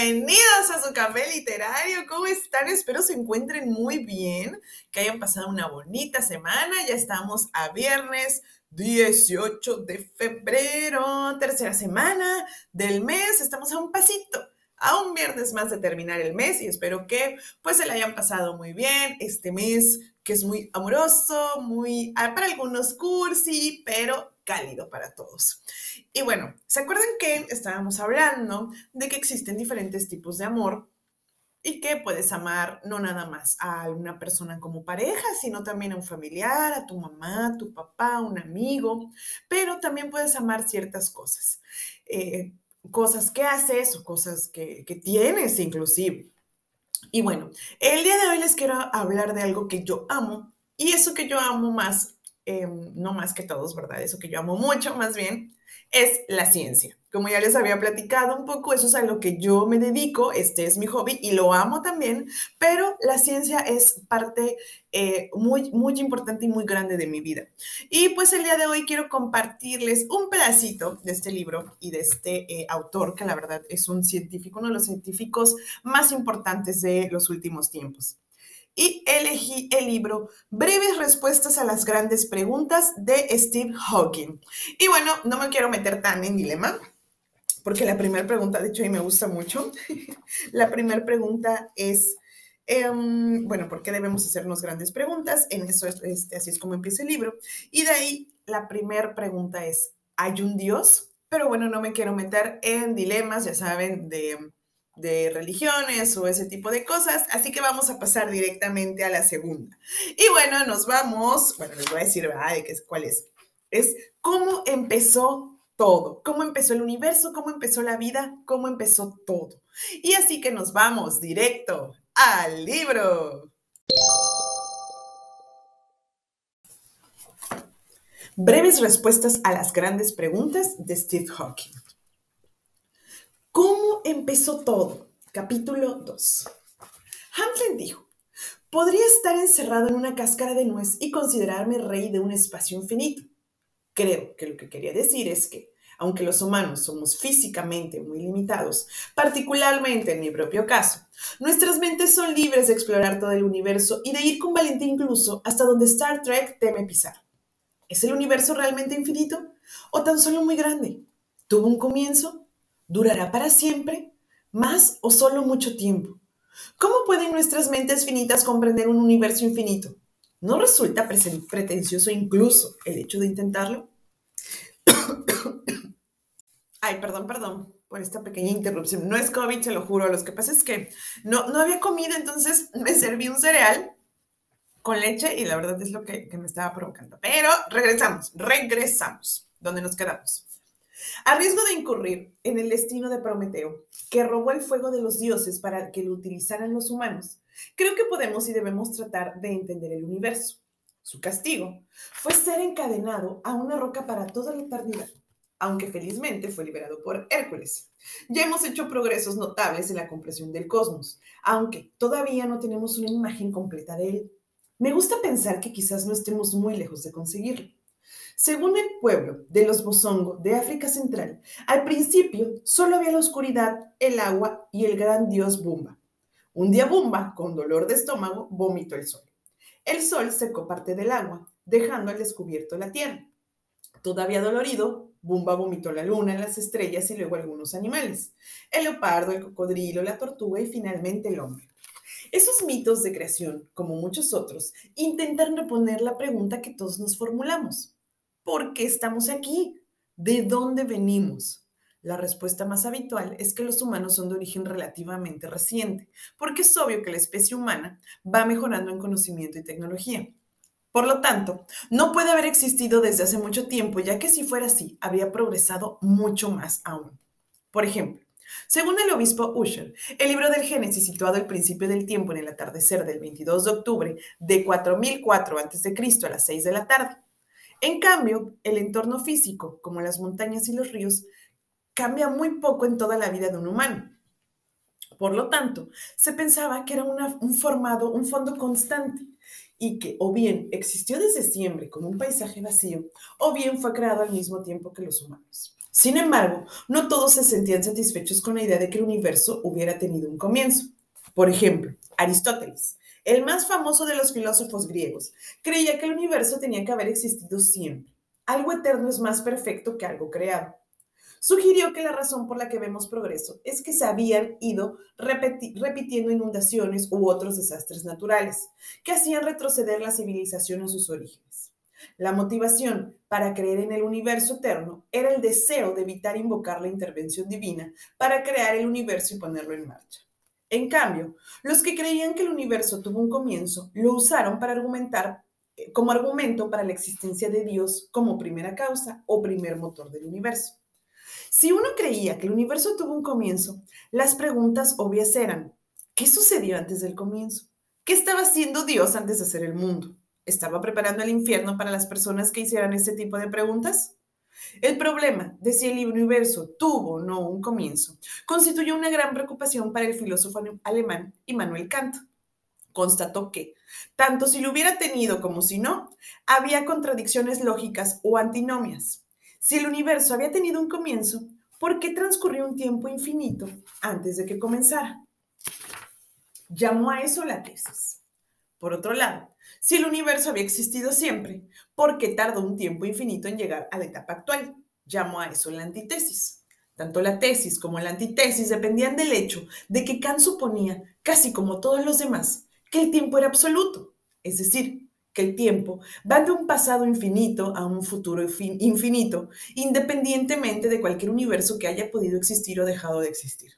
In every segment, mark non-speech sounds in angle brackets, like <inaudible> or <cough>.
Bienvenidos a su café literario. ¿Cómo están? Espero se encuentren muy bien, que hayan pasado una bonita semana. Ya estamos a viernes 18 de febrero, tercera semana del mes. Estamos a un pasito a un viernes más de terminar el mes y espero que pues se le hayan pasado muy bien este mes que es muy amoroso, muy ah, para algunos cursi, pero cálido para todos. Y bueno, ¿se acuerdan que estábamos hablando de que existen diferentes tipos de amor? Y que puedes amar no nada más a una persona como pareja, sino también a un familiar, a tu mamá, a tu papá, a un amigo, pero también puedes amar ciertas cosas. Eh, cosas que haces o cosas que, tienes inclusive. Y bueno, el día de hoy les quiero hablar de algo que yo amo y eso que yo amo más, em, no más que todos, ¿verdad? Eso que yo amo mucho más bien, es la ciencia. Como ya les había platicado un poco, eso es a lo que yo me dedico, este es mi hobby y lo amo también, pero la ciencia es parte eh, muy, muy importante y muy grande de mi vida. Y pues el día de hoy quiero compartirles un pedacito de este libro y de este eh, autor, que la verdad es un científico, uno de los científicos más importantes de los últimos tiempos y elegí el libro Breves Respuestas a las Grandes Preguntas de Steve Hawking. Y bueno, no me quiero meter tan en dilema, porque la primera pregunta, de hecho, a me gusta mucho. <laughs> la primera pregunta es, em, bueno, ¿por qué debemos hacernos grandes preguntas? En eso, este, así es como empieza el libro. Y de ahí, la primera pregunta es, ¿hay un Dios? Pero bueno, no me quiero meter en dilemas, ya saben, de de religiones o ese tipo de cosas, así que vamos a pasar directamente a la segunda. Y bueno, nos vamos, bueno, les voy a decir. De qué cuál es. Es cómo empezó todo, cómo empezó el universo, cómo empezó la vida, cómo empezó todo. Y así que nos vamos directo al libro. Breves respuestas a las grandes preguntas de Steve Hawking. ¿Cómo empezó todo? Capítulo 2. Hamlet dijo, podría estar encerrado en una cáscara de nuez y considerarme rey de un espacio infinito. Creo que lo que quería decir es que, aunque los humanos somos físicamente muy limitados, particularmente en mi propio caso, nuestras mentes son libres de explorar todo el universo y de ir con valentía incluso hasta donde Star Trek teme pisar. ¿Es el universo realmente infinito o tan solo muy grande? ¿Tuvo un comienzo? ¿Durará para siempre? ¿Más o solo mucho tiempo? ¿Cómo pueden nuestras mentes finitas comprender un universo infinito? ¿No resulta pretencioso incluso el hecho de intentarlo? <coughs> Ay, perdón, perdón por esta pequeña interrupción. No es COVID, se lo juro. Lo que pasa es que no, no había comida, entonces <laughs> me serví un cereal con leche y la verdad es lo que, que me estaba provocando. Pero regresamos, regresamos. ¿Dónde nos quedamos? A riesgo de incurrir en el destino de Prometeo, que robó el fuego de los dioses para que lo utilizaran los humanos, creo que podemos y debemos tratar de entender el universo. Su castigo fue ser encadenado a una roca para toda la eternidad, aunque felizmente fue liberado por Hércules. Ya hemos hecho progresos notables en la comprensión del cosmos, aunque todavía no tenemos una imagen completa de él. Me gusta pensar que quizás no estemos muy lejos de conseguirlo. Según el pueblo de los Bosongo de África Central, al principio solo había la oscuridad, el agua y el gran dios Bumba. Un día Bumba, con dolor de estómago, vomitó el sol. El sol secó parte del agua, dejando al descubierto la tierra. Todavía dolorido, Bumba vomitó la luna, las estrellas y luego algunos animales. El leopardo, el cocodrilo, la tortuga y finalmente el hombre. Esos mitos de creación, como muchos otros, intentan reponer la pregunta que todos nos formulamos. ¿Por qué estamos aquí? ¿De dónde venimos? La respuesta más habitual es que los humanos son de origen relativamente reciente, porque es obvio que la especie humana va mejorando en conocimiento y tecnología. Por lo tanto, no puede haber existido desde hace mucho tiempo, ya que si fuera así, habría progresado mucho más aún. Por ejemplo, según el obispo Usher, el libro del Génesis, situado al principio del tiempo en el atardecer del 22 de octubre de 4004 a.C. a las 6 de la tarde, en cambio, el entorno físico, como las montañas y los ríos, cambia muy poco en toda la vida de un humano. Por lo tanto, se pensaba que era un formado, un fondo constante y que o bien existió desde siempre como un paisaje vacío o bien fue creado al mismo tiempo que los humanos. Sin embargo, no todos se sentían satisfechos con la idea de que el universo hubiera tenido un comienzo. Por ejemplo, Aristóteles, el más famoso de los filósofos griegos, creía que el universo tenía que haber existido siempre. Algo eterno es más perfecto que algo creado. Sugirió que la razón por la que vemos progreso es que se habían ido repitiendo inundaciones u otros desastres naturales, que hacían retroceder la civilización a sus orígenes. La motivación para creer en el universo eterno era el deseo de evitar invocar la intervención divina para crear el universo y ponerlo en marcha. En cambio, los que creían que el universo tuvo un comienzo lo usaron para argumentar eh, como argumento para la existencia de Dios como primera causa o primer motor del universo. Si uno creía que el universo tuvo un comienzo, las preguntas obvias eran, ¿qué sucedió antes del comienzo? ¿Qué estaba haciendo Dios antes de hacer el mundo? ¿Estaba preparando el infierno para las personas que hicieran este tipo de preguntas? El problema de si el universo tuvo o no un comienzo constituyó una gran preocupación para el filósofo alemán Immanuel Kant. Constató que, tanto si lo hubiera tenido como si no, había contradicciones lógicas o antinomias. Si el universo había tenido un comienzo, ¿por qué transcurrió un tiempo infinito antes de que comenzara? Llamó a eso la tesis. Por otro lado, si el universo había existido siempre, ¿por qué tardó un tiempo infinito en llegar a la etapa actual? Llamo a eso la antitesis. Tanto la tesis como la antitesis dependían del hecho de que Kant suponía, casi como todos los demás, que el tiempo era absoluto, es decir, que el tiempo va de un pasado infinito a un futuro infinito, independientemente de cualquier universo que haya podido existir o dejado de existir.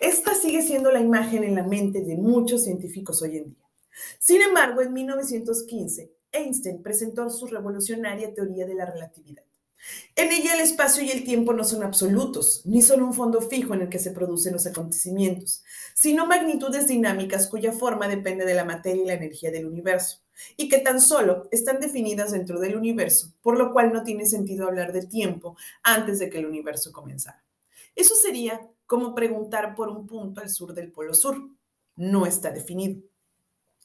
Esta sigue siendo la imagen en la mente de muchos científicos hoy en día. Sin embargo, en 1915, Einstein presentó su revolucionaria teoría de la relatividad. En ella el espacio y el tiempo no son absolutos, ni son un fondo fijo en el que se producen los acontecimientos, sino magnitudes dinámicas cuya forma depende de la materia y la energía del universo, y que tan solo están definidas dentro del universo, por lo cual no tiene sentido hablar de tiempo antes de que el universo comenzara. Eso sería como preguntar por un punto al sur del Polo Sur. No está definido.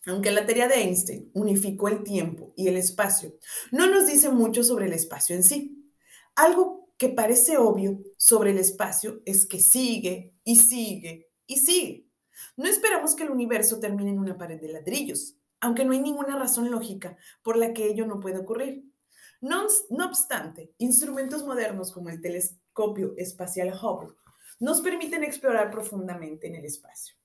Aunque la teoría de Einstein unificó el tiempo y el espacio, no nos dice mucho sobre el espacio en sí. Algo que parece obvio sobre el espacio es que sigue y sigue y sigue. No esperamos que el universo termine en una pared de ladrillos, aunque no hay ninguna razón lógica por la que ello no pueda ocurrir. No, obstante, instrumentos modernos como el telescopio espacial Hubble nos permiten explorar profundamente en el espacio.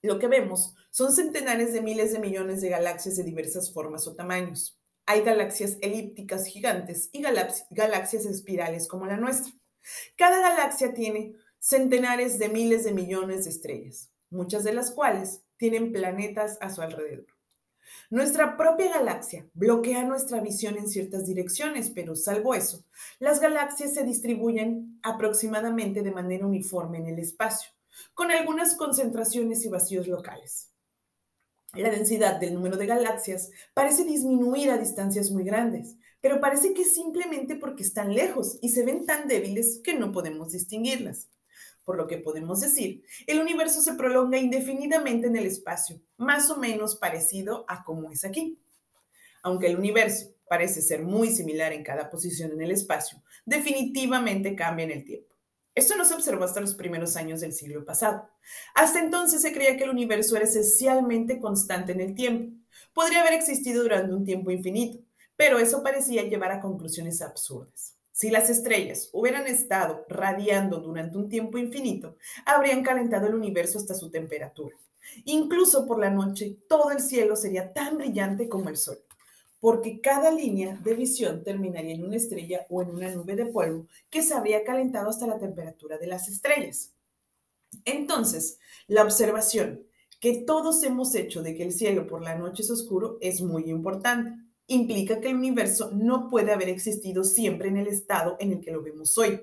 Lo que vemos son centenares de miles de millones de galaxias de diversas formas o tamaños. Hay galaxias elípticas gigantes y galaxias espirales como la nuestra. Cada galaxia tiene centenares de miles de millones de estrellas, muchas de las cuales tienen planetas a su alrededor. Nuestra propia galaxia bloquea nuestra visión en ciertas direcciones, pero salvo eso, las galaxias se distribuyen aproximadamente de manera uniforme en el espacio con algunas concentraciones y vacíos locales. La densidad del número de galaxias parece disminuir a distancias muy grandes, pero parece que es simplemente porque están lejos y se ven tan débiles que no podemos distinguirlas. Por lo que podemos decir, el universo se prolonga indefinidamente en el espacio, más o menos parecido a como es aquí. Aunque el universo parece ser muy similar en cada posición en el espacio, definitivamente cambia en el tiempo. Esto no se observó hasta los primeros años del siglo pasado. Hasta entonces se creía que el universo era esencialmente constante en el tiempo. Podría haber existido durante un tiempo infinito, pero eso parecía llevar a conclusiones absurdas. Si las estrellas hubieran estado radiando durante un tiempo infinito, habrían calentado el universo hasta su temperatura. Incluso por la noche, todo el cielo sería tan brillante como el sol porque cada línea de visión terminaría en una estrella o en una nube de polvo que se habría calentado hasta la temperatura de las estrellas. Entonces, la observación que todos hemos hecho de que el cielo por la noche es oscuro es muy importante. Implica que el universo no puede haber existido siempre en el estado en el que lo vemos hoy.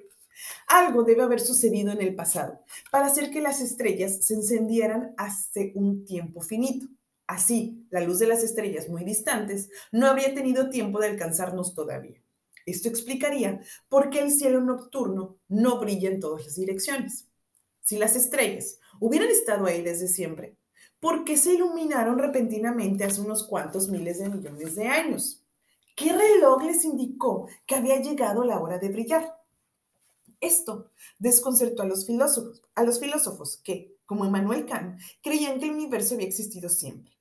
Algo debe haber sucedido en el pasado para hacer que las estrellas se encendieran hace un tiempo finito. Así, la luz de las estrellas muy distantes no habría tenido tiempo de alcanzarnos todavía. Esto explicaría por qué el cielo nocturno no brilla en todas las direcciones. Si las estrellas hubieran estado ahí desde siempre, ¿por qué se iluminaron repentinamente hace unos cuantos miles de millones de años? ¿Qué reloj les indicó que había llegado la hora de brillar? Esto desconcertó a los filósofos, a los filósofos que, como Emmanuel Kant, creían que el universo había existido siempre.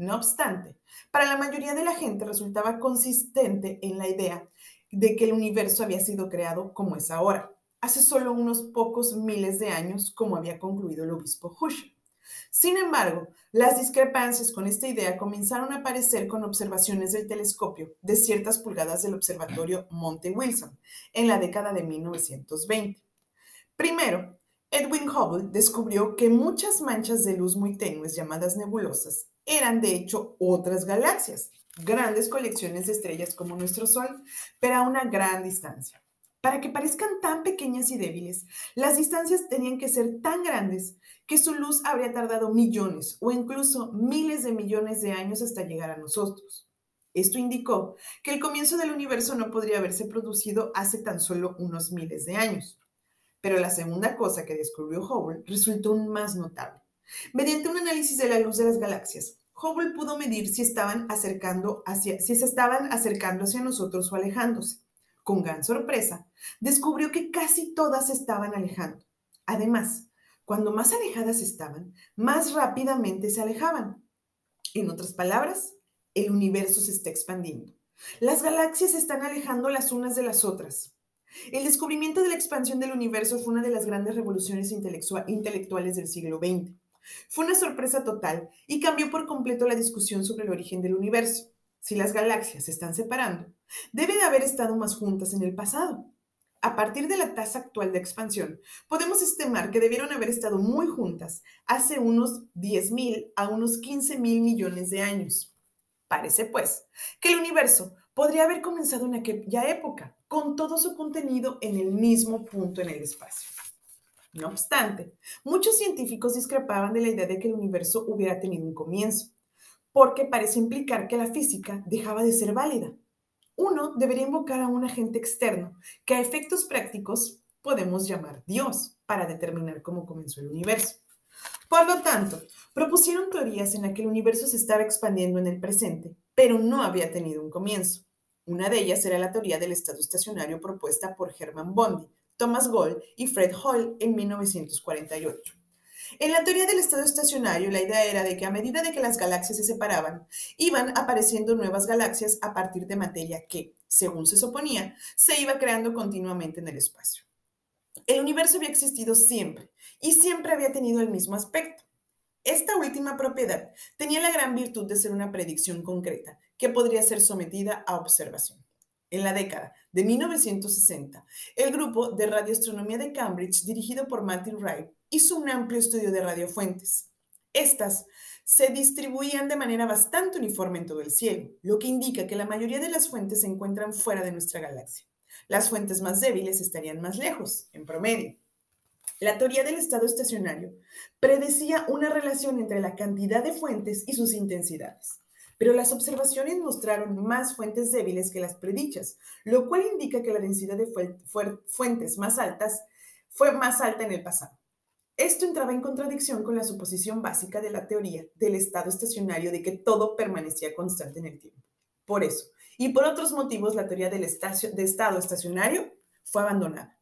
No obstante, para la mayoría de la gente resultaba consistente en la idea de que el universo había sido creado como es ahora, hace solo unos pocos miles de años, como había concluido el obispo Husserl. Sin embargo, las discrepancias con esta idea comenzaron a aparecer con observaciones del telescopio de ciertas pulgadas del observatorio Monte Wilson en la década de 1920. Primero, Edwin Hubble descubrió que muchas manchas de luz muy tenues llamadas nebulosas eran de hecho otras galaxias, grandes colecciones de estrellas como nuestro Sol, pero a una gran distancia. Para que parezcan tan pequeñas y débiles, las distancias tenían que ser tan grandes que su luz habría tardado millones o incluso miles de millones de años hasta llegar a nosotros. Esto indicó que el comienzo del universo no podría haberse producido hace tan solo unos miles de años. Pero la segunda cosa que descubrió Hubble resultó aún más notable. Mediante un análisis de la luz de las galaxias, Hubble pudo medir si, estaban acercando hacia, si se estaban acercando hacia nosotros o alejándose. Con gran sorpresa, descubrió que casi todas estaban alejando. Además, cuando más alejadas estaban, más rápidamente se alejaban. En otras palabras, el universo se está expandiendo. Las galaxias se están alejando las unas de las otras. El descubrimiento de la expansión del universo fue una de las grandes revoluciones intelectuales del siglo XX. Fue una sorpresa total y cambió por completo la discusión sobre el origen del universo. Si las galaxias se están separando, debe de haber estado más juntas en el pasado. A partir de la tasa actual de expansión, podemos estimar que debieron haber estado muy juntas hace unos 10.000 a unos 15.000 millones de años. Parece, pues, que el universo podría haber comenzado en aquella época, con todo su contenido en el mismo punto en el espacio. No obstante, muchos científicos discrepaban de la idea de que el universo hubiera tenido un comienzo, porque parece implicar que la física dejaba de ser válida. Uno debería invocar a un agente externo, que a efectos prácticos podemos llamar Dios, para determinar cómo comenzó el universo. Por lo tanto, propusieron teorías en las que el universo se estaba expandiendo en el presente, pero no había tenido un comienzo. Una de ellas era la teoría del estado estacionario propuesta por Hermann Bondi, Thomas Gold y Fred Hoyle en 1948. En la teoría del estado estacionario, la idea era de que a medida de que las galaxias se separaban, iban apareciendo nuevas galaxias a partir de materia que, según se suponía, se iba creando continuamente en el espacio. El universo había existido siempre y siempre había tenido el mismo aspecto. Esta última propiedad tenía la gran virtud de ser una predicción concreta que podría ser sometida a observación. En la década de 1960, el grupo de radioastronomía de Cambridge, dirigido por Martin Wright, hizo un amplio estudio de radiofuentes. Estas se distribuían de manera bastante uniforme en todo el cielo, lo que indica que la mayoría de las fuentes se encuentran fuera de nuestra galaxia. Las fuentes más débiles estarían más lejos, en promedio. La teoría del estado estacionario predecía una relación entre la cantidad de fuentes y sus intensidades pero las observaciones mostraron más fuentes débiles que las predichas, lo cual indica que la densidad de fuentes más altas fue más alta en el pasado. Esto entraba en contradicción con la suposición básica de la teoría del estado estacionario de que todo permanecía constante en el tiempo. Por eso, y por otros motivos, la teoría del de estado estacionario fue abandonada.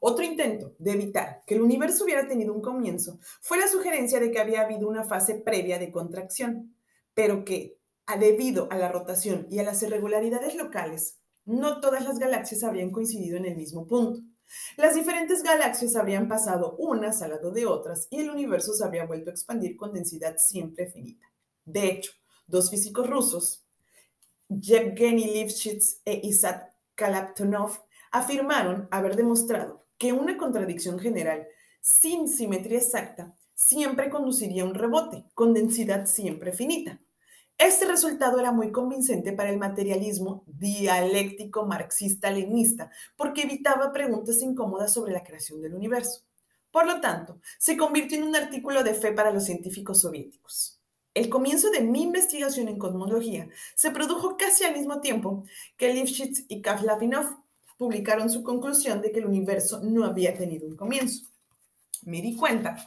Otro intento de evitar que el universo hubiera tenido un comienzo fue la sugerencia de que había habido una fase previa de contracción, pero que debido a la rotación y a las irregularidades locales, no todas las galaxias habrían coincidido en el mismo punto. Las diferentes galaxias habrían pasado unas al lado de otras y el universo se habría vuelto a expandir con densidad siempre finita. De hecho, dos físicos rusos, Yevgeny Lifshitz e Isaac Kalaptonov, afirmaron haber demostrado que una contradicción general sin simetría exacta siempre conduciría a un rebote con densidad siempre finita. Este resultado era muy convincente para el materialismo dialéctico marxista-leninista, porque evitaba preguntas incómodas sobre la creación del universo. Por lo tanto, se convirtió en un artículo de fe para los científicos soviéticos. El comienzo de mi investigación en cosmología se produjo casi al mismo tiempo que Lifshitz y Kavlavinov publicaron su conclusión de que el universo no había tenido un comienzo. Me di cuenta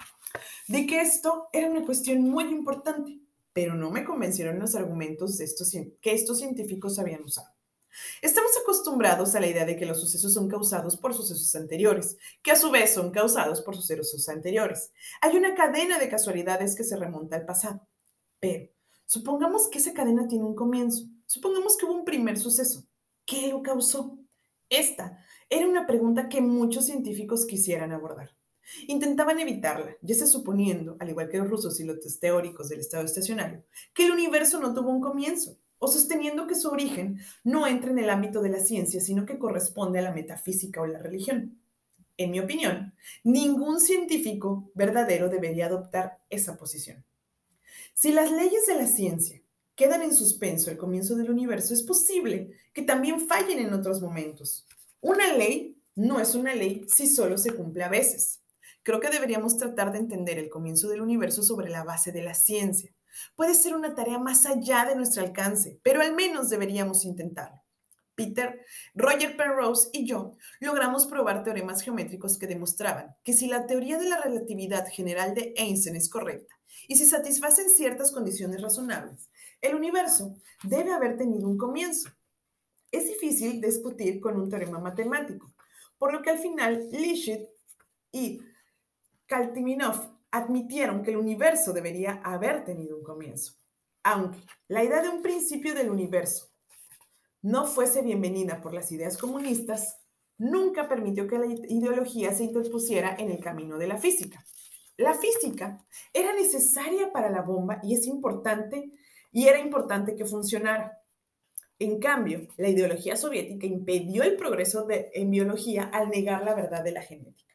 de que esto era una cuestión muy importante pero no me convencieron los argumentos que estos científicos habían usado. Estamos acostumbrados a la idea de que los sucesos son causados por sucesos anteriores, que a su vez son causados por sucesos anteriores. Hay una cadena de casualidades que se remonta al pasado. Pero supongamos que esa cadena tiene un comienzo. Supongamos que hubo un primer suceso. ¿Qué lo causó? Esta era una pregunta que muchos científicos quisieran abordar. Intentaban evitarla, ya sea suponiendo, al igual que los rusos y los teóricos del estado estacionario, que el universo no tuvo un comienzo, o sosteniendo que su origen no entra en el ámbito de la ciencia, sino que corresponde a la metafísica o la religión. En mi opinión, ningún científico verdadero debería adoptar esa posición. Si las leyes de la ciencia quedan en suspenso al comienzo del universo, es posible que también fallen en otros momentos. Una ley no es una ley si solo se cumple a veces. Creo que deberíamos tratar de entender el comienzo del universo sobre la base de la ciencia, Puede ser una tarea más allá de nuestro alcance, pero al menos deberíamos intentarlo. Peter, Roger Penrose y yo logramos probar teoremas geométricos que demostraban que si la teoría de la relatividad general de Einstein es correcta y si satisfacen ciertas condiciones razonables, el universo debe haber tenido un comienzo. Es difícil discutir con un teorema matemático, por lo que al final Lishit y Kaltiminov admitieron que el universo debería haber tenido un comienzo. Aunque la idea de un principio del universo no fuese bienvenida por las ideas comunistas, nunca permitió que la ideología se interpusiera en el camino de la física. La física era necesaria para la bomba y es importante y era importante que funcionara. En cambio, la ideología soviética impidió el progreso de, en biología al negar la verdad de la genética.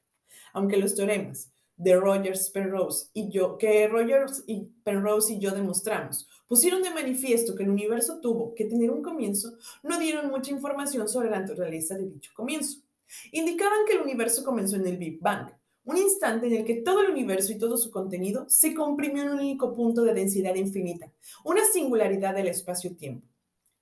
Aunque los teoremas de Rogers, Penrose y yo, que Rogers y Penrose y yo demostramos, pusieron de manifiesto que el universo tuvo que tener un comienzo, no dieron mucha información sobre la naturaleza de dicho comienzo. Indicaban que el universo comenzó en el Big Bang, un instante en el que todo el universo y todo su contenido se comprimió en un único punto de densidad infinita, una singularidad del espacio-tiempo.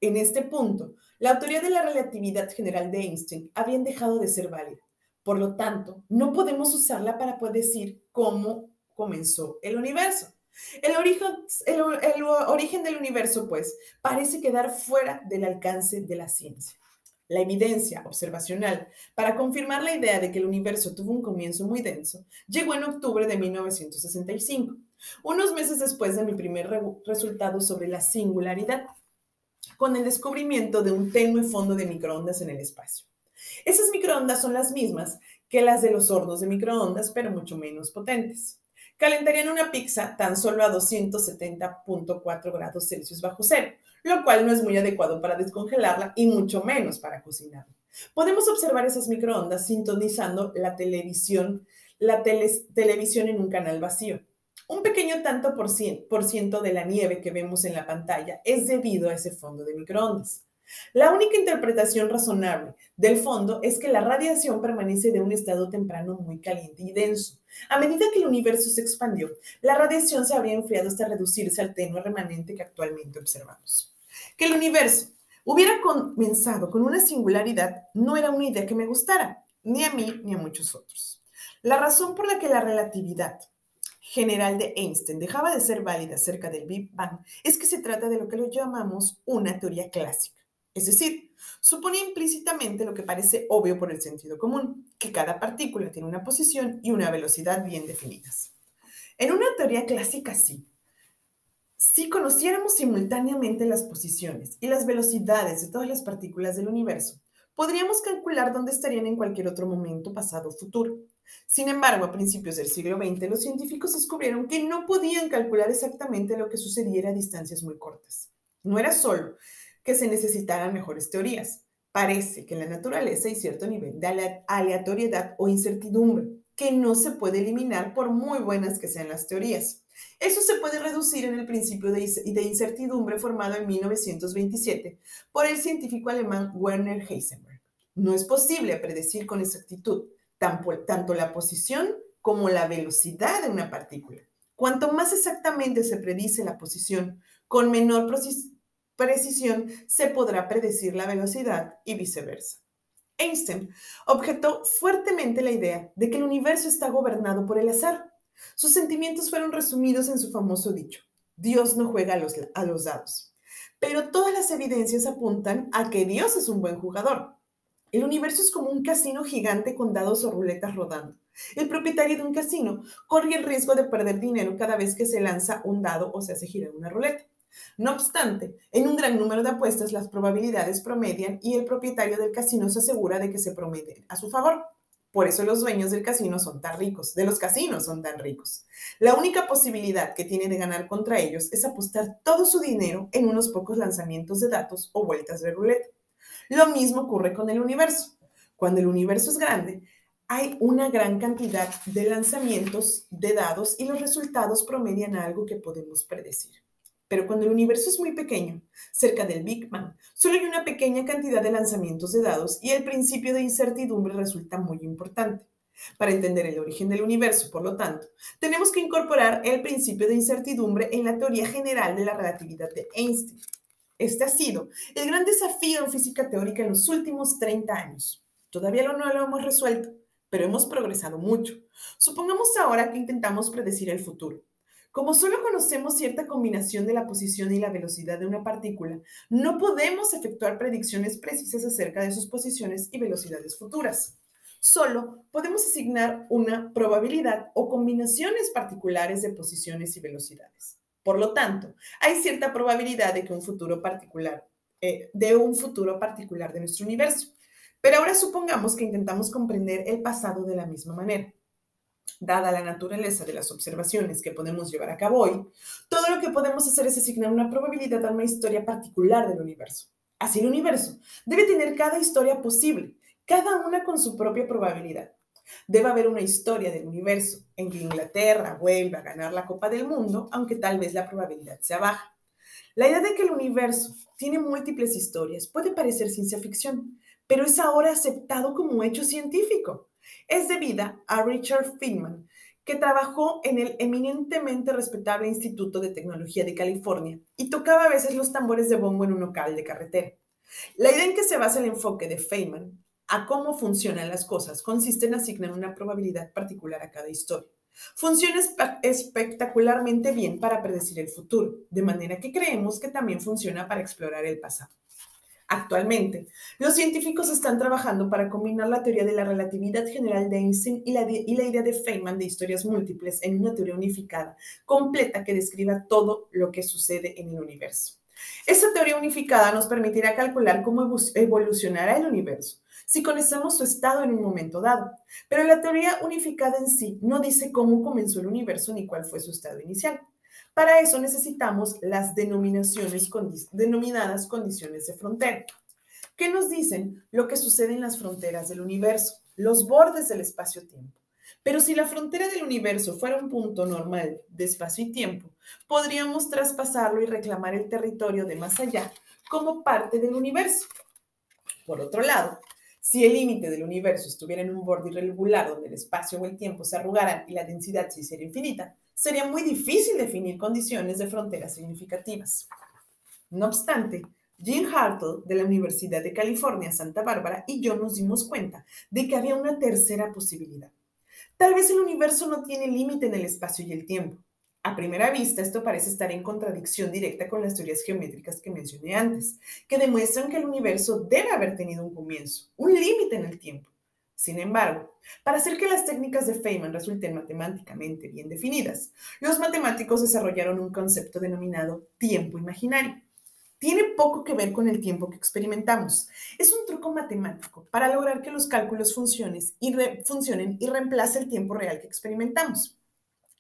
En este punto, la teoría de la relatividad general de Einstein había dejado de ser válida por lo tanto, no podemos usarla para poder decir cómo comenzó el universo. El origen, el, origen del universo, pues, parece quedar fuera del alcance de la ciencia. La evidencia observacional para confirmar la idea de que el universo tuvo un comienzo muy denso llegó en octubre de 1965, unos meses después de mi primer resultado sobre la singularidad, con el descubrimiento de un tenue fondo de microondas en el espacio. Esas microondas son las mismas que las de los hornos de microondas, pero mucho menos potentes. Calentarían una pizza tan solo a 270.4 grados Celsius bajo cero, lo cual no es muy adecuado para descongelarla y mucho menos para cocinarla. Podemos observar esas microondas sintonizando la televisión, la televisión en un canal vacío. Un pequeño tanto por ciento de la nieve que vemos en la pantalla es debido a ese fondo de microondas. La única interpretación razonable del fondo es que la radiación permanece de un estado temprano muy caliente y denso. A medida que el universo se expandió, la radiación se habría enfriado hasta reducirse al tenue remanente que actualmente observamos. Que el universo hubiera comenzado con una singularidad no era una idea que me gustara, ni a mí ni a muchos otros. La razón por la que la relatividad general de Einstein dejaba de ser válida acerca del Big Bang es que se trata de lo que lo llamamos una teoría clásica. Es decir, supone implícitamente lo que parece obvio por el sentido común, que cada partícula tiene una posición y una velocidad bien definidas. En una teoría clásica sí. Si conociéramos simultáneamente las posiciones y las velocidades de todas las partículas del universo, podríamos calcular dónde estarían en cualquier otro momento, pasado o futuro. Sin embargo, a principios del siglo XX, los científicos descubrieron que no podían calcular exactamente lo que sucediera a distancias muy cortas. No era solo que se necesitaran mejores teorías. Parece que en la naturaleza hay cierto nivel de aleatoriedad o incertidumbre que no se puede eliminar por muy buenas que sean las teorías. Eso se puede reducir en el principio de incertidumbre formado en 1927 por el científico alemán Werner Heisenberg. No es posible predecir con exactitud tanto la posición como la velocidad de una partícula. Cuanto más exactamente se predice la posición, con menor precisión se podrá predecir la velocidad y viceversa. Einstein objetó fuertemente la idea de que el universo está gobernado por el azar. Sus sentimientos fueron resumidos en su famoso dicho, Dios no juega a los, a los dados. Pero todas las evidencias apuntan a que Dios es un buen jugador. El universo es como un casino gigante con dados o ruletas rodando. El propietario de un casino corre el riesgo de perder dinero cada vez que se lanza un dado o se hace girar una ruleta. No obstante, en un gran número de apuestas las probabilidades promedian y el propietario del casino se asegura de que se promedien a su favor. Por eso los dueños del casino son tan ricos, de los casinos son tan ricos. La única posibilidad que tiene de ganar contra ellos es apostar todo su dinero en unos pocos lanzamientos de datos o vueltas de ruleta. Lo mismo ocurre con el universo. Cuando el universo es grande, hay una gran cantidad de lanzamientos de dados y los resultados promedian algo que podemos predecir. Pero cuando el universo es muy pequeño, cerca del Big Bang, solo hay una pequeña cantidad de lanzamientos de dados y el principio de incertidumbre resulta muy importante. Para entender el origen del universo, por lo tanto, tenemos que incorporar el principio de incertidumbre en la teoría general de la relatividad de Einstein. Este ha sido el gran desafío en física teórica en los últimos 30 años. Todavía no lo hemos resuelto, pero hemos progresado mucho. Supongamos ahora que intentamos predecir el futuro. Como solo conocemos cierta combinación de la posición y la velocidad de una partícula, no podemos efectuar predicciones precisas acerca de sus posiciones y velocidades futuras. Solo podemos asignar una probabilidad o combinaciones particulares de posiciones y velocidades. Por lo tanto, hay cierta probabilidad de que un futuro particular, eh, de un futuro particular de nuestro universo. Pero ahora supongamos que intentamos comprender el pasado de la misma manera. Dada la naturaleza de las observaciones que podemos llevar a cabo hoy, todo lo que podemos hacer es asignar una probabilidad a una historia particular del universo. Así el universo debe tener cada historia posible, cada una con su propia probabilidad. Debe haber una historia del universo en que Inglaterra vuelva a ganar la Copa del Mundo, aunque tal vez la probabilidad sea baja. La idea de que el universo tiene múltiples historias puede parecer ciencia ficción, pero es ahora aceptado como hecho científico es debida a Richard Feynman, que trabajó en el eminentemente respetable Instituto de Tecnología de California y tocaba a veces los tambores de bombo en un local de carretera. La idea en que se basa el enfoque de Feynman a cómo funcionan las cosas consiste en asignar una probabilidad particular a cada historia. Funciona espectacularmente bien para predecir el futuro, de manera que creemos que también funciona para explorar el pasado. Actualmente, los científicos están trabajando para combinar la teoría de la relatividad general de Einstein y la, idea de Feynman de historias múltiples en una teoría unificada, completa que describa todo lo que sucede en el universo. Esta teoría unificada nos permitirá calcular cómo evolucionará el universo si conocemos su estado en un momento dado, pero la teoría unificada en sí no dice cómo comenzó el universo ni cuál fue su estado inicial. Para eso necesitamos las denominaciones denominadas condiciones de frontera, que nos dicen lo que sucede en las fronteras del universo, los bordes del espacio-tiempo. Pero si la frontera del universo fuera un punto normal de espacio y tiempo, podríamos traspasarlo y reclamar el territorio de más allá como parte del universo. Por otro lado, si el límite del universo estuviera en un borde irregular donde el espacio o el tiempo se arrugaran y la densidad se hiciera infinita, sería muy difícil definir condiciones de fronteras significativas. No obstante, Jim Hartle de la Universidad de California, Santa Bárbara, y yo nos dimos cuenta de que había una tercera posibilidad. Tal vez el universo no tiene límite en el espacio y el tiempo. A primera vista, esto parece estar en contradicción directa con las teorías geométricas que mencioné antes, que demuestran que el universo debe haber tenido un comienzo, un límite en el tiempo. Sin embargo, para hacer que las técnicas de Feynman resulten matemáticamente bien definidas, los matemáticos desarrollaron un concepto denominado tiempo imaginario. Tiene poco que ver con el tiempo que experimentamos. Es un truco matemático para lograr que los cálculos funcionen y, funcionen y reemplace el tiempo real que experimentamos.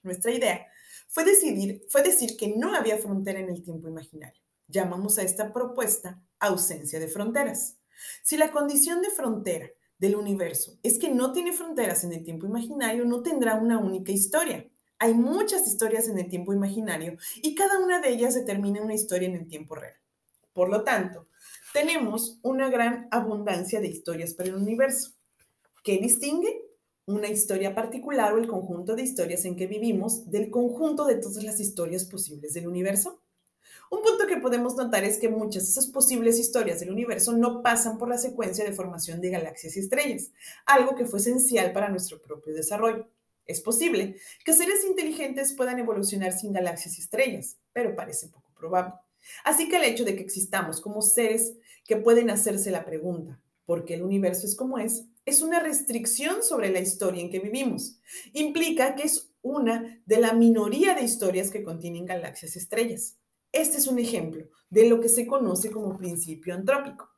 Nuestra idea fue, decidir, fue decir que no había frontera en el tiempo imaginario. Llamamos a esta propuesta ausencia de fronteras. Si la condición de frontera del universo es que no tiene fronteras en el tiempo imaginario, no tendrá una única historia. Hay muchas historias en el tiempo imaginario y cada una de ellas determina una historia en el tiempo real. Por lo tanto, tenemos una gran abundancia de historias para el universo. ¿Qué distingue? Una historia particular o el conjunto de historias en que vivimos del conjunto de todas las historias posibles del universo. Un punto que podemos notar es que muchas de esas posibles historias del universo no pasan por la secuencia de formación de galaxias y estrellas, algo que fue esencial para nuestro propio desarrollo. Es posible que seres inteligentes puedan evolucionar sin galaxias y estrellas, pero parece poco probable. Así que el hecho de que existamos como seres que pueden hacerse la pregunta, ¿por qué el universo es como es? Es una restricción sobre la historia en que vivimos. Implica que es una de la minoría de historias que contienen galaxias y estrellas. Este es un ejemplo de lo que se conoce como principio antrópico.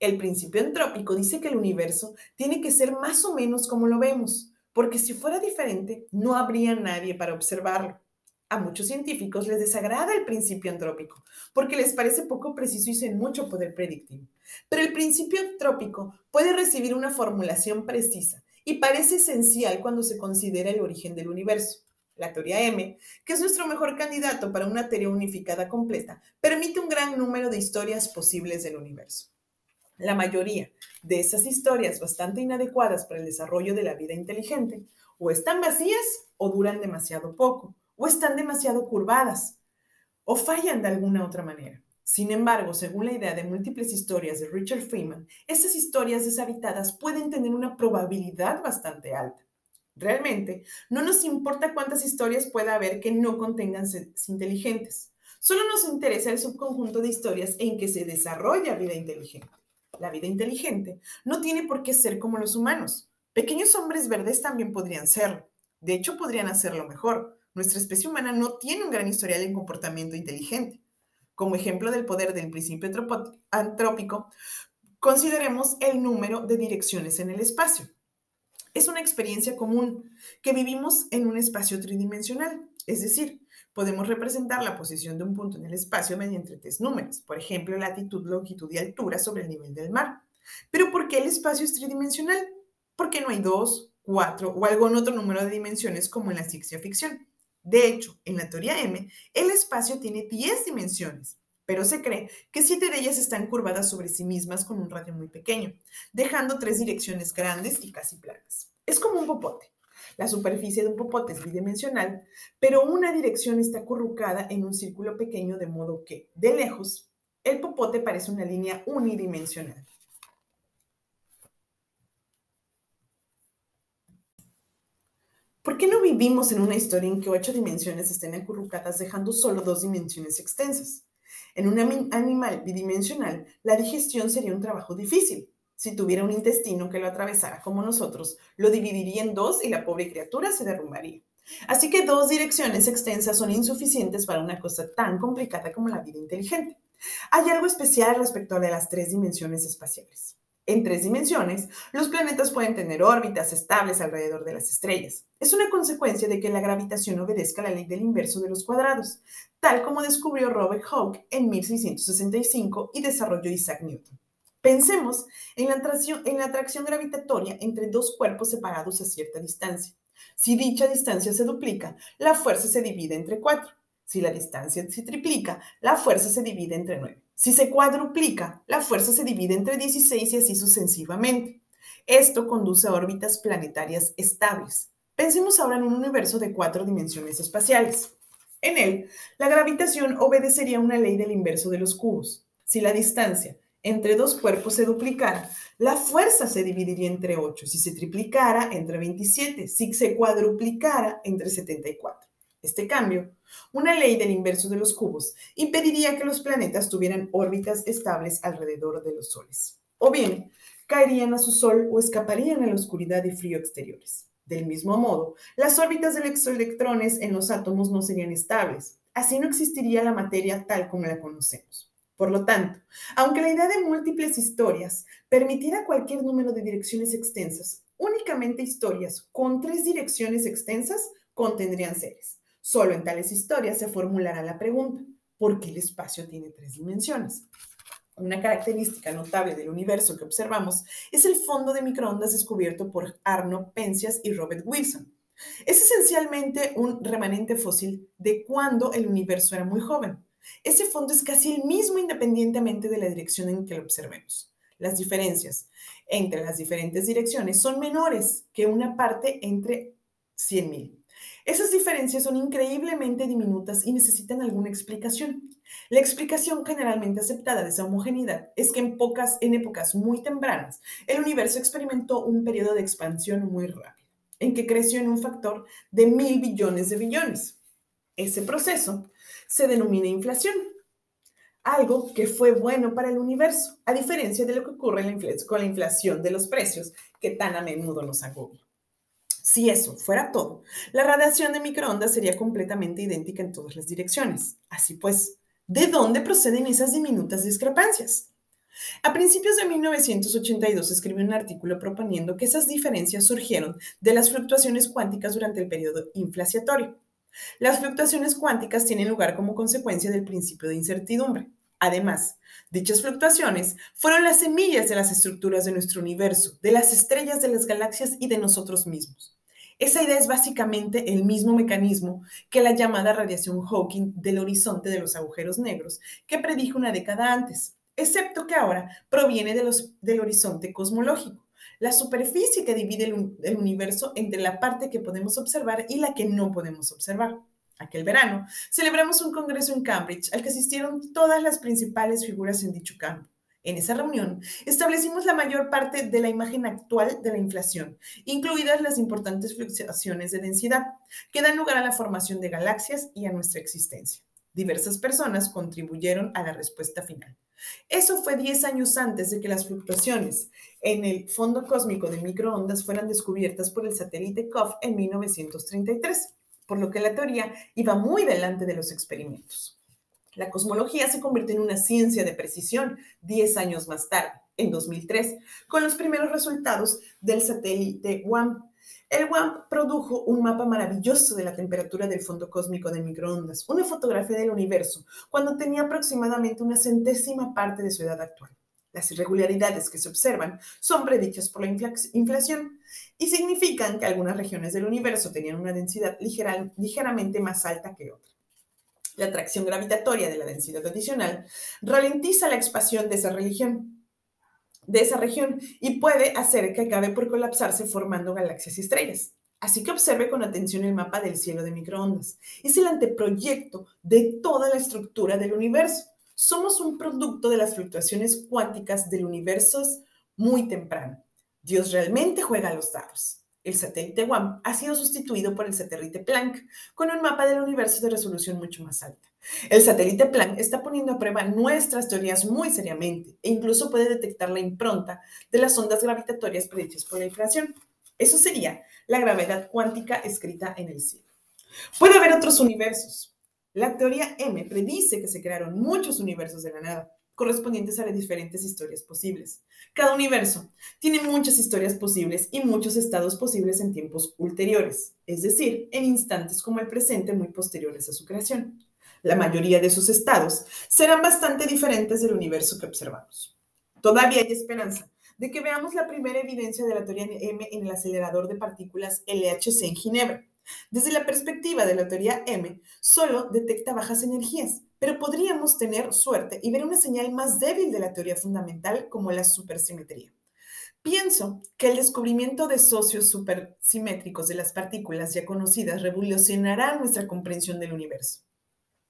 El principio antrópico dice que el universo tiene que ser más o menos como lo vemos, porque si fuera diferente, no habría nadie para observarlo. A muchos científicos les desagrada el principio antrópico, porque les parece poco preciso y sin mucho poder predictivo. Pero el principio antrópico puede recibir una formulación precisa y parece esencial cuando se considera el origen del universo. La teoría M, que es nuestro mejor candidato para una teoría unificada completa, permite un gran número de historias posibles del universo. La mayoría de esas historias bastante inadecuadas para el desarrollo de la vida inteligente o están vacías o duran demasiado poco, o están demasiado curvadas, o fallan de alguna otra manera. Sin embargo, según la idea de múltiples historias de Richard Freeman, esas historias deshabitadas pueden tener una probabilidad bastante alta. Realmente, no nos importa cuántas historias pueda haber que no contengan seres inteligentes. Solo nos interesa el subconjunto de historias en que se desarrolla vida inteligente. La vida inteligente no tiene por qué ser como los humanos. Pequeños hombres verdes también podrían serlo. De hecho, podrían hacerlo mejor. Nuestra especie humana no tiene un gran historial en comportamiento inteligente. Como ejemplo del poder del principio antrópico, consideremos el número de direcciones en el espacio. Es una experiencia común que vivimos en un espacio tridimensional, es decir, podemos representar la posición de un punto en el espacio mediante tres números, por ejemplo, latitud, longitud y altura sobre el nivel del mar. Pero ¿por qué el espacio es tridimensional? Porque no hay dos, cuatro o algún otro número de dimensiones como en la ciencia ficción. De hecho, en la teoría M, el espacio tiene 10 dimensiones, pero se cree que siete de ellas están curvadas sobre sí mismas con un radio muy pequeño, dejando tres direcciones grandes y casi planas. Es como un popote. La superficie de un popote es bidimensional, pero una dirección está acurrucada en un círculo pequeño de modo que, de lejos, el popote parece una línea unidimensional. ¿Por qué no vivimos en una historia en que ocho dimensiones estén acurrucadas dejando solo dos dimensiones extensas? En un animal bidimensional, la digestión sería un trabajo difícil. Si tuviera un intestino que lo atravesara como nosotros, lo dividiría en dos y la pobre criatura se derrumbaría. Así que dos direcciones extensas son insuficientes para una cosa tan complicada como la vida inteligente. Hay algo especial respecto a las tres dimensiones espaciales. En tres dimensiones, los planetas pueden tener órbitas estables alrededor de las estrellas. Es una consecuencia de que la gravitación obedezca la ley del inverso de los cuadrados, tal como descubrió Robert Hooke en 1665 y desarrolló Isaac Newton. Pensemos en la, atracción, en la atracción gravitatoria entre dos cuerpos separados a cierta distancia. Si dicha distancia se duplica, la fuerza se divide entre cuatro. Si la distancia se triplica, la fuerza se divide entre nueve. Si se cuadruplica, la fuerza se divide entre 16 y así sucesivamente. Esto conduce a órbitas planetarias estables. Pensemos ahora en un universo de cuatro dimensiones espaciales. En él, la gravitación obedecería una ley del inverso de los cubos. Si la distancia entre dos cuerpos se duplicara, la fuerza se dividiría entre 8. Si se triplicara, entre 27. Si se cuadruplicara, entre 74. Este cambio, una ley del inverso de los cubos, impediría que los planetas tuvieran órbitas estables alrededor de los soles. O bien, caerían a su sol o escaparían a la oscuridad y frío exteriores. Del mismo modo, las órbitas de los electrones en los átomos no serían estables. Así no existiría la materia tal como la conocemos. Por lo tanto, aunque la idea de múltiples historias permitiera cualquier número de direcciones extensas, únicamente historias con tres direcciones extensas contendrían seres. Solo en tales historias se formulará la pregunta, ¿por qué el espacio tiene tres dimensiones? Una característica notable del universo que observamos es el fondo de microondas descubierto por Arno Penzias y Robert Wilson. Es esencialmente un remanente fósil de cuando el universo era muy joven. Ese fondo es casi el mismo independientemente de la dirección en que lo observemos. Las diferencias entre las diferentes direcciones son menores que una parte entre 100.000. Esas diferencias son increíblemente diminutas y necesitan alguna explicación. La explicación generalmente aceptada de esa homogeneidad es que en, pocas, en épocas muy tempranas el universo experimentó un periodo de expansión muy rápido, en que creció en un factor de mil billones de billones. Ese proceso se denomina inflación. algo que fue bueno para el universo, a diferencia de lo que ocurre con la inflación de los precios que tan a menudo nos agobia. Si eso fuera todo, la radiación de microondas sería completamente idéntica en todas las direcciones. Así pues, ¿de dónde proceden esas diminutas discrepancias? A principios de 1982 escribió un artículo proponiendo que esas diferencias surgieron de las fluctuaciones cuánticas durante el periodo inflacionario. Las fluctuaciones cuánticas tienen lugar como consecuencia del principio de incertidumbre. Además, dichas fluctuaciones fueron las semillas de las estructuras de nuestro universo, de las estrellas de las galaxias y de nosotros mismos. Esa idea es básicamente el mismo mecanismo que la llamada radiación Hawking del horizonte de los agujeros negros que predijo una década antes excepto que ahora proviene del horizonte cosmológico, la superficie que divide el universo entre la parte que podemos observar y la que no podemos observar. Aquel verano celebramos un congreso en Cambridge al que asistieron todas las principales figuras en dicho campo. En esa reunión establecimos la mayor parte de la imagen actual de la inflación, incluidas las importantes fluctuaciones de densidad que dan lugar a la formación de galaxias y a nuestra existencia. Diversas personas contribuyeron a la respuesta final. Eso fue 10 años antes de que las fluctuaciones en el fondo cósmico de microondas fueran descubiertas por el satélite COF en 1933, por lo que la teoría iba muy delante de los experimentos. La cosmología se convirtió en una ciencia de precisión 10 años más tarde, en 2003, con los primeros resultados del satélite WAM, el WAMP produjo un mapa maravilloso de la temperatura del fondo cósmico de microondas, una fotografía del universo, cuando tenía aproximadamente una centésima parte de su edad actual. Las irregularidades que se observan son predichas por la inflación y significan que algunas regiones del universo tenían una densidad ligeramente más alta que otras. La atracción gravitatoria de la densidad adicional ralentiza la expansión de esa de esa región y puede hacer que acabe por colapsarse formando galaxias y estrellas. Así que observe con atención el mapa del cielo de microondas. Es el anteproyecto de toda la estructura del universo. Somos un producto de las fluctuaciones cuánticas del universo muy temprano. Dios realmente juega a los dados. El satélite WAM ha sido sustituido por el satélite Planck con un mapa del universo de resolución mucho más alta. El satélite Planck está poniendo a prueba nuestras teorías muy seriamente e incluso puede detectar la impronta de las ondas gravitatorias predichas por la inflación. Eso sería la gravedad cuántica escrita en el cielo. Puede haber otros universos. La teoría M predice que se crearon muchos universos de la nada, correspondientes a las diferentes historias posibles. Cada universo tiene muchas historias posibles y muchos estados posibles en tiempos ulteriores, es decir, en instantes como el presente muy posteriores a su creación la mayoría de sus estados, serán bastante diferentes del universo que observamos. Todavía hay esperanza de que veamos la primera evidencia de la teoría M en el acelerador de partículas LHC en Ginebra. Desde la perspectiva de la teoría M, solo detecta bajas energías, pero podríamos tener suerte y ver una señal más débil de la teoría fundamental como la supersimetría. Pienso que el descubrimiento de socios supersimétricos de las partículas ya conocidas revolucionará nuestra comprensión del universo.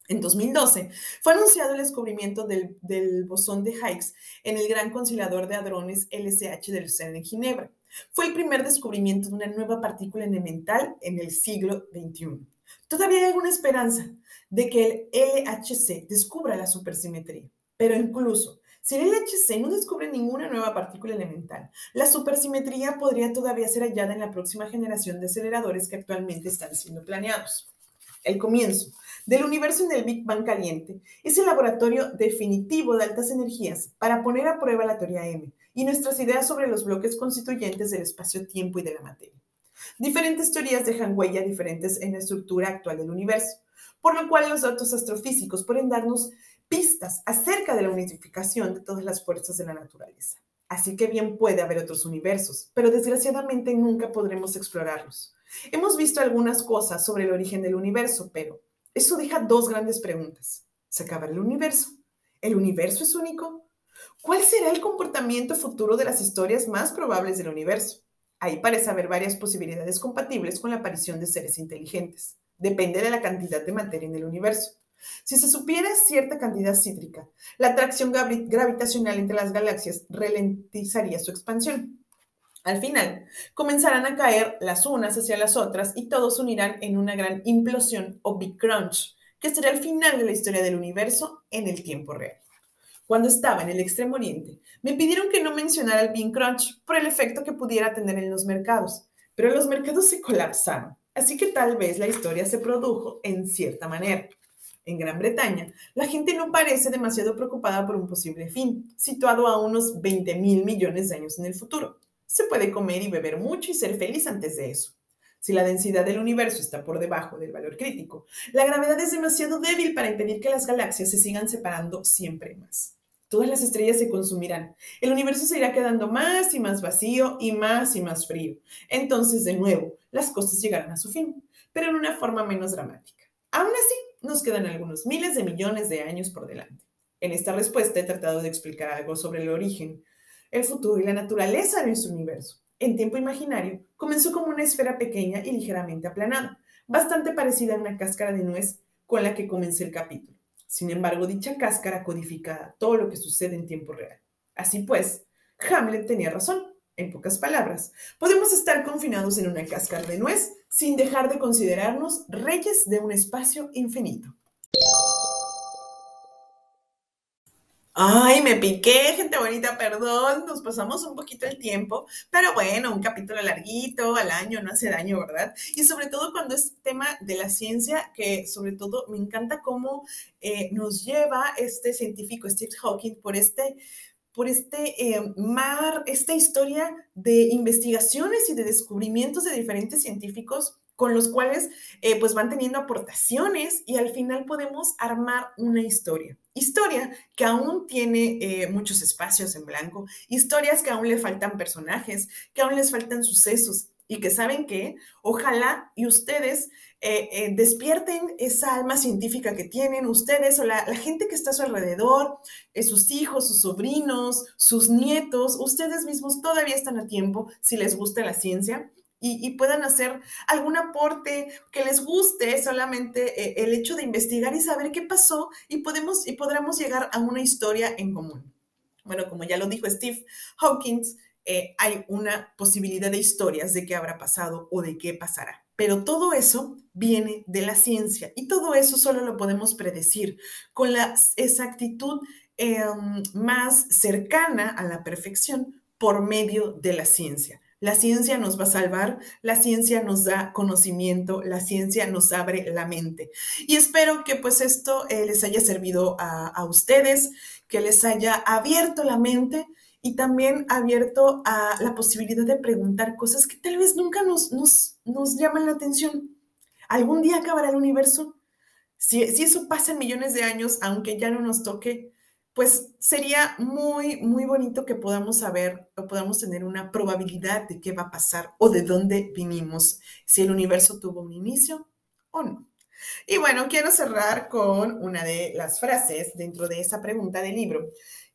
En 2012 fue anunciado el descubrimiento del, bosón de Higgs en el Gran Conciliador de Hadrones LCH del CERN en Ginebra. Fue el primer descubrimiento de una nueva partícula elemental en el siglo XXI. Todavía hay alguna esperanza de que el LHC descubra la supersimetría, pero incluso si el LHC no descubre ninguna nueva partícula elemental, la supersimetría podría todavía ser hallada en la próxima generación de aceleradores que actualmente están siendo planeados. El comienzo del universo en el Big Bang caliente es el laboratorio definitivo de altas energías para poner a prueba la teoría M y nuestras ideas sobre los bloques constituyentes del espacio-tiempo y de la materia. Diferentes teorías dejan huella diferentes en la estructura actual del universo, por lo cual los datos astrofísicos pueden darnos pistas acerca de la unificación de todas las fuerzas de la naturaleza. Así que bien puede haber otros universos, pero desgraciadamente nunca podremos explorarlos. Hemos visto algunas cosas sobre el origen del universo, pero eso deja dos grandes preguntas. ¿Se acaba el universo? ¿El universo es único? ¿Cuál será el comportamiento futuro de las historias más probables del universo? Ahí parece haber varias posibilidades compatibles con la aparición de seres inteligentes. Depende de la cantidad de materia en el universo. Si se supiera cierta cantidad cítrica, la atracción gravitacional entre las galaxias ralentizaría su expansión. Al final, comenzarán a caer las unas hacia las otras y todos unirán en una gran implosión o Big Crunch, que será el final de la historia del universo en el tiempo real. Cuando estaba en el Extremo Oriente, me pidieron que no mencionara el Bean Crunch por el efecto que pudiera tener en los mercados, pero los mercados se colapsaron, así que tal vez la historia se produjo en cierta manera. En Gran Bretaña, la gente no parece demasiado preocupada por un posible fin, situado a unos 20 mil millones de años en el futuro. Se puede comer y beber mucho y ser feliz antes de eso. Si la densidad del universo está por debajo del valor crítico, la gravedad es demasiado débil para impedir que las galaxias se sigan separando siempre más. Todas las estrellas se consumirán. El universo se irá quedando más y más vacío y más y más frío. Entonces, de nuevo, las cosas llegarán a su fin, pero en una forma menos dramática. Aún así, nos quedan algunos miles de millones de años por delante. En esta respuesta he tratado de explicar algo sobre el origen, el futuro y la naturaleza de nuestro universo en tiempo imaginario, comenzó como una esfera pequeña y ligeramente aplanada, bastante parecida a una cáscara de nuez con la que comencé el capítulo. Sin embargo, dicha cáscara codifica todo lo que sucede en tiempo real. Así pues, Hamlet tenía razón. En pocas palabras, podemos estar confinados en una cáscara de nuez sin dejar de considerarnos reyes de un espacio infinito. Ay, me piqué, gente bonita, perdón, nos pasamos un poquito el tiempo, pero bueno, un capítulo larguito al año no hace daño, ¿verdad? Y sobre todo cuando es tema de la ciencia, que sobre todo me encanta cómo eh, nos lleva este científico Steve Hawking por este por este eh, mar, esta historia de investigaciones y de descubrimientos de diferentes científicos con los cuales eh, pues van teniendo aportaciones y al final podemos armar una historia. Historia que aún tiene eh, muchos espacios en blanco, historias que aún le faltan personajes, que aún les faltan sucesos y que saben que ojalá y ustedes eh, despierten esa alma científica que tienen ustedes o la, la gente que está a su alrededor, sus hijos, sus sobrinos, sus nietos, ustedes mismos todavía están a tiempo si les gusta la ciencia y, puedan hacer algún aporte que les guste solamente eh, el hecho de investigar y saber qué pasó y podemos y podremos llegar a una historia en común. Bueno, como ya lo dijo Steve Hawkins, eh, hay una posibilidad de historias de qué habrá pasado o de qué pasará. Pero todo eso viene de la ciencia y todo eso solo lo podemos predecir con la exactitud em, más cercana a la perfección por medio de la ciencia. La ciencia nos va a salvar, la ciencia nos da conocimiento, la ciencia nos abre la mente. Y espero que pues esto eh, les haya servido a, ustedes, que les haya abierto la mente y también abierto a la posibilidad de preguntar cosas que tal vez nunca nos, nos, nos llaman la atención. ¿Algún día acabará el universo? Si, si eso pasa en millones de años, aunque ya no nos toque, pues sería muy, muy bonito que podamos saber o podamos tener una probabilidad de qué va a pasar o de dónde vinimos, si el universo tuvo un inicio o no. Y bueno, quiero cerrar con una de las frases dentro de esa pregunta del libro.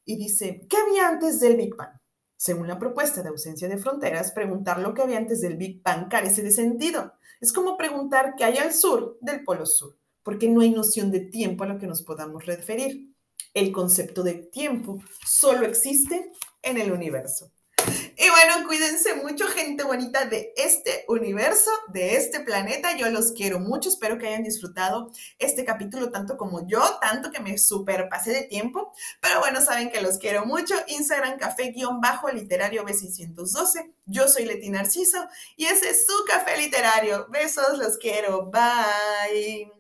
Y dice, ¿qué había antes del Big Bang? Según la propuesta de ausencia de fronteras, preguntar lo que había antes del Big Bang carece de sentido. Es como preguntar qué hay al sur del Polo Sur, porque no hay noción de tiempo a lo que nos podamos referir. El concepto de tiempo solo existe en el universo. Y bueno, cuídense mucho, gente bonita de este universo, de este planeta. Yo los quiero mucho. Espero que hayan disfrutado este capítulo tanto como yo, tanto que me superpasé de tiempo. Pero bueno, saben que los quiero mucho. Instagram café-literario B612. Yo soy Leti Narciso y ese es su café literario. Besos, los quiero. Bye.